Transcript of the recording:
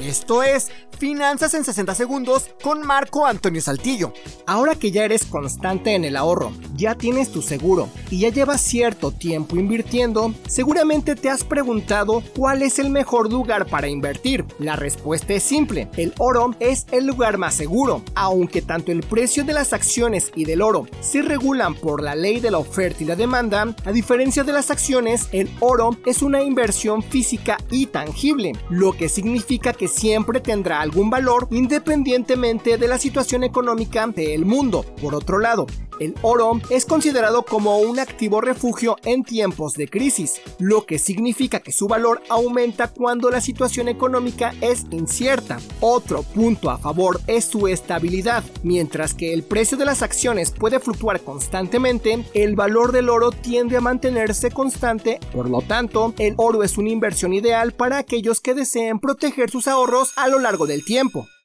Esto es Finanzas en 60 Segundos con Marco Antonio Saltillo. Ahora que ya eres constante en el ahorro, ya tienes tu seguro y ya llevas cierto tiempo invirtiendo, seguramente te has preguntado cuál es el mejor lugar para invertir. La respuesta es simple, el oro es el lugar más seguro, aunque tanto el precio de las acciones y del oro se regulan por la ley de la oferta y la demanda, a diferencia de las acciones, el oro es una inversión física y tangible, lo que significa que siempre tendrá algún valor independientemente de la situación económica del mundo. Por otro lado, el oro es considerado como un activo refugio en tiempos de crisis, lo que significa que su valor aumenta cuando la situación económica es incierta. Otro punto a favor es su estabilidad. Mientras que el precio de las acciones puede fluctuar constantemente, el valor del oro tiende a mantenerse constante, por lo tanto, el oro es una inversión ideal para aquellos que deseen proteger sus ahorros a lo largo del tiempo.